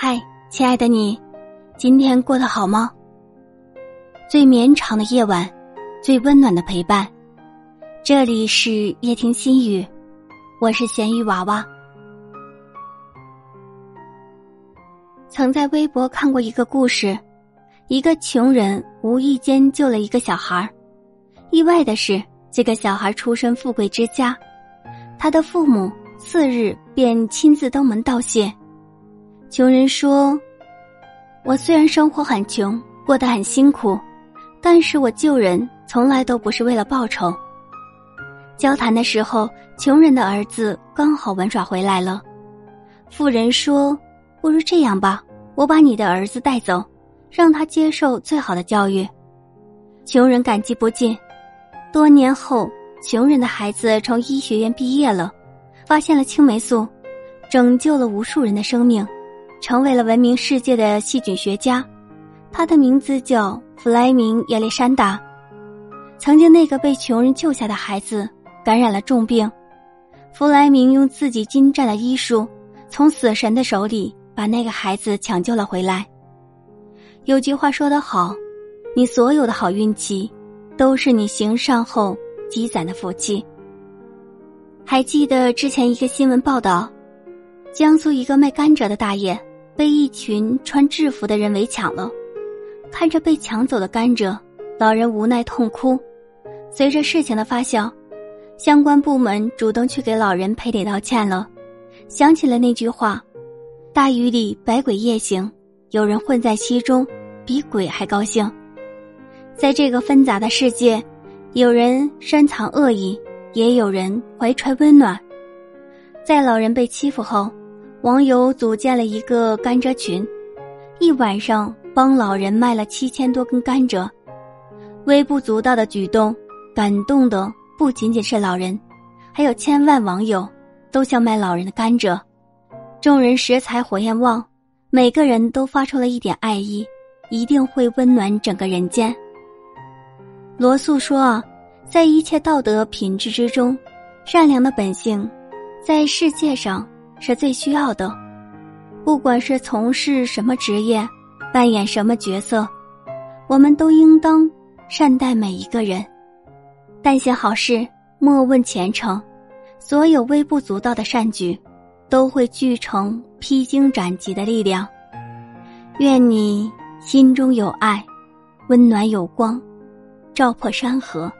嗨，亲爱的你，今天过得好吗？最绵长的夜晚，最温暖的陪伴。这里是夜听心语，我是咸鱼娃娃。曾在微博看过一个故事，一个穷人无意间救了一个小孩意外的是，这个小孩出身富贵之家，他的父母次日便亲自登门道谢。穷人说：“我虽然生活很穷，过得很辛苦，但是我救人从来都不是为了报酬。”交谈的时候，穷人的儿子刚好玩耍回来了。富人说：“不如这样吧，我把你的儿子带走，让他接受最好的教育。”穷人感激不尽。多年后，穷人的孩子从医学院毕业了，发现了青霉素，拯救了无数人的生命。成为了闻名世界的细菌学家，他的名字叫弗莱明·亚历山大。曾经那个被穷人救下的孩子感染了重病，弗莱明用自己精湛的医术，从死神的手里把那个孩子抢救了回来。有句话说得好，你所有的好运气，都是你行善后积攒的福气。还记得之前一个新闻报道，江苏一个卖甘蔗的大爷。被一群穿制服的人围抢了，看着被抢走的甘蔗，老人无奈痛哭。随着事情的发酵，相关部门主动去给老人赔礼道歉了。想起了那句话：“大雨里百鬼夜行，有人混在其中，比鬼还高兴。”在这个纷杂的世界，有人深藏恶意，也有人怀揣温暖。在老人被欺负后。网友组建了一个甘蔗群，一晚上帮老人卖了七千多根甘蔗。微不足道的举动，感动的不仅仅是老人，还有千万网友都想买老人的甘蔗。众人拾柴火焰旺，每个人都发出了一点爱意，一定会温暖整个人间。罗素说啊，在一切道德品质之中，善良的本性，在世界上。是最需要的，不管是从事什么职业，扮演什么角色，我们都应当善待每一个人。但行好事，莫问前程。所有微不足道的善举，都会聚成披荆斩棘的力量。愿你心中有爱，温暖有光，照破山河。